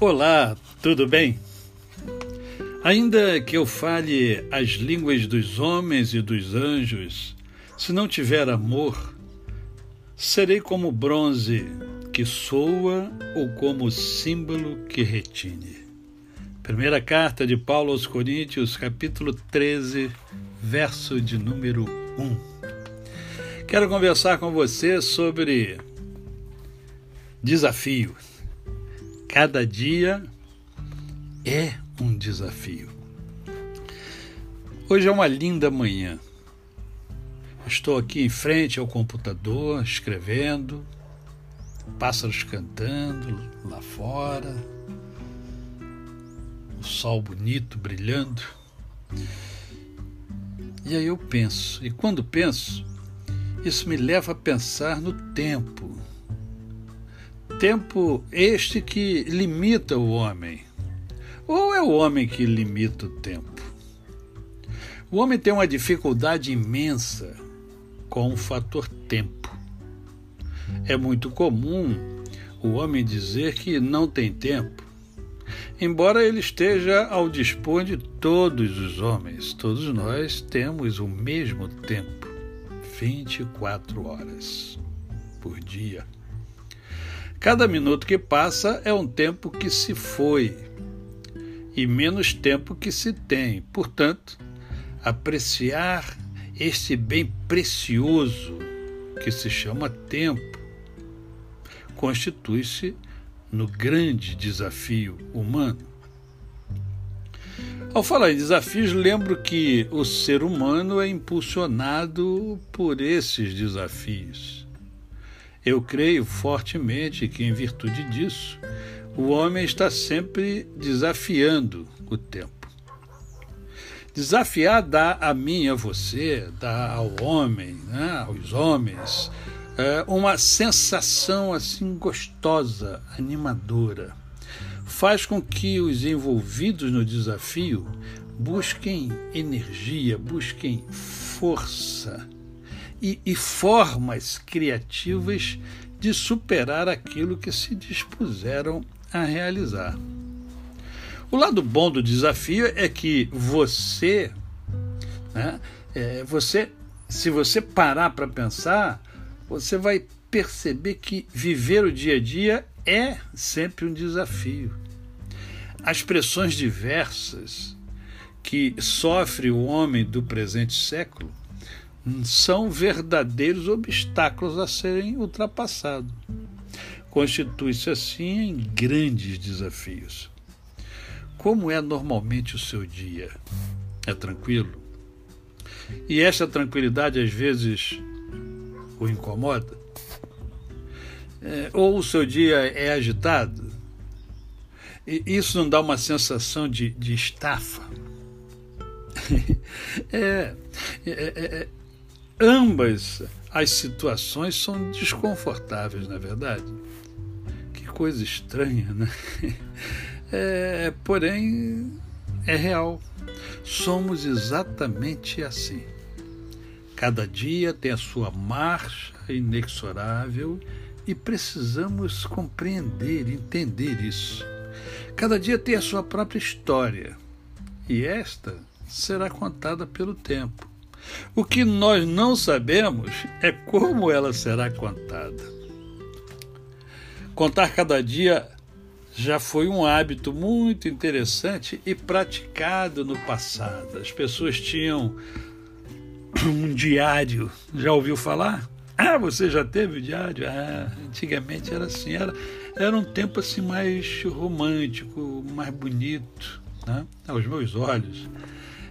Olá, tudo bem? Ainda que eu fale as línguas dos homens e dos anjos, se não tiver amor, serei como bronze que soa ou como símbolo que retine. Primeira carta de Paulo aos Coríntios, capítulo 13, verso de número 1. Quero conversar com você sobre desafio. Cada dia é um desafio. Hoje é uma linda manhã. Estou aqui em frente ao computador, escrevendo, pássaros cantando lá fora, o sol bonito brilhando. E aí eu penso, e quando penso, isso me leva a pensar no tempo tempo este que limita o homem? Ou é o homem que limita o tempo? O homem tem uma dificuldade imensa com o fator tempo. É muito comum o homem dizer que não tem tempo, embora ele esteja ao dispor de todos os homens. Todos nós temos o mesmo tempo, 24 horas por dia. Cada minuto que passa é um tempo que se foi e menos tempo que se tem. Portanto, apreciar este bem precioso que se chama tempo constitui-se no grande desafio humano. Ao falar em desafios, lembro que o ser humano é impulsionado por esses desafios. Eu creio fortemente que, em virtude disso, o homem está sempre desafiando o tempo. Desafiar dá a mim a você, dá ao homem, né, aos homens, é, uma sensação assim gostosa, animadora. Faz com que os envolvidos no desafio busquem energia, busquem força e, e formas criativas de superar aquilo que se dispuseram a realizar. O lado bom do desafio é que você, né, é, você, se você parar para pensar, você vai perceber que viver o dia a dia é sempre um desafio. As pressões diversas que sofre o homem do presente século são verdadeiros obstáculos a serem ultrapassados. Constitui-se assim em grandes desafios. Como é normalmente o seu dia? É tranquilo? E essa tranquilidade às vezes o incomoda? É, ou o seu dia é agitado? E isso não dá uma sensação de, de estafa? é, é, é, ambas as situações são desconfortáveis, na é verdade. Que coisa estranha, né? É, porém, é real. Somos exatamente assim. Cada dia tem a sua marcha inexorável e precisamos compreender, entender isso. Cada dia tem a sua própria história e esta será contada pelo tempo. O que nós não sabemos é como ela será contada. Contar cada dia já foi um hábito muito interessante e praticado no passado. As pessoas tinham um diário. Já ouviu falar? Ah, você já teve diário? Ah, antigamente era assim, era, era um tempo assim mais romântico, mais bonito, né? aos meus olhos.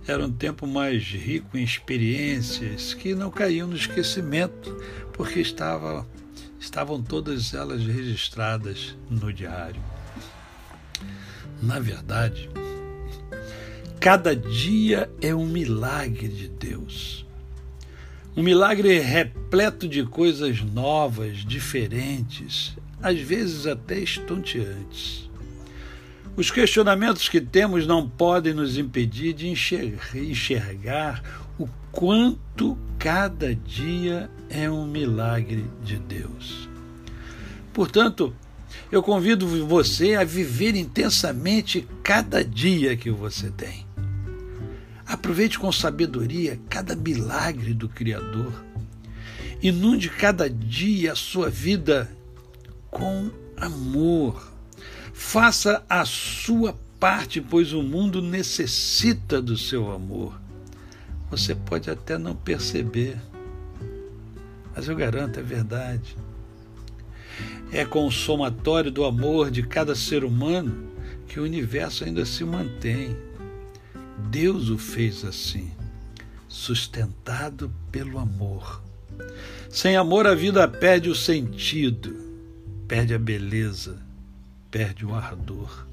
Era um tempo mais rico em experiências que não caíam no esquecimento, porque estava, estavam todas elas registradas no diário. Na verdade, cada dia é um milagre de Deus. Um milagre repleto de coisas novas, diferentes, às vezes até estonteantes. Os questionamentos que temos não podem nos impedir de enxergar o quanto cada dia é um milagre de Deus. Portanto, Eu convido você a viver intensamente cada dia que você tem. Aproveite com sabedoria cada milagre do Criador. Inunde cada dia a sua vida com amor. Faça a sua parte, pois o mundo necessita do seu amor. Você pode até não perceber, mas eu garanto, é verdade. É com o somatório do amor de cada ser humano que o universo ainda se mantém. Deus o fez assim, sustentado pelo amor. Sem amor, a vida perde o sentido, perde a beleza, perde o ardor.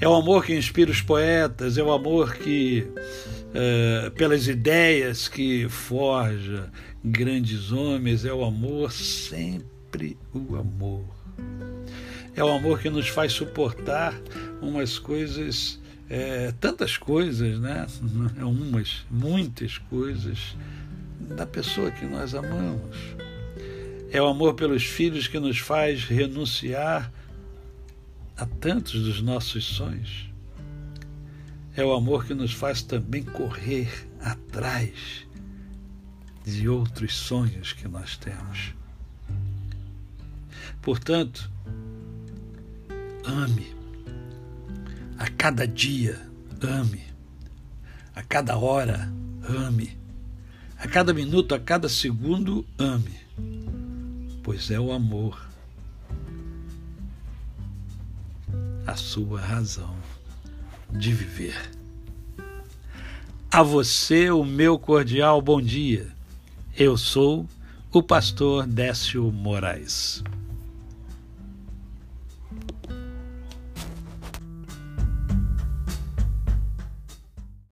É o amor que inspira os poetas, é o amor que, é, pelas ideias que forja grandes homens, é o amor, sempre o amor. É o amor que nos faz suportar umas coisas, é, tantas coisas, né? Umas, muitas coisas da pessoa que nós amamos. É o amor pelos filhos que nos faz renunciar a tantos dos nossos sonhos. É o amor que nos faz também correr atrás de outros sonhos que nós temos. Portanto, ame. A cada dia, ame. A cada hora, ame. A cada minuto, a cada segundo, ame. Pois é o amor a sua razão de viver. A você, o meu cordial bom dia. Eu sou o pastor Décio Moraes.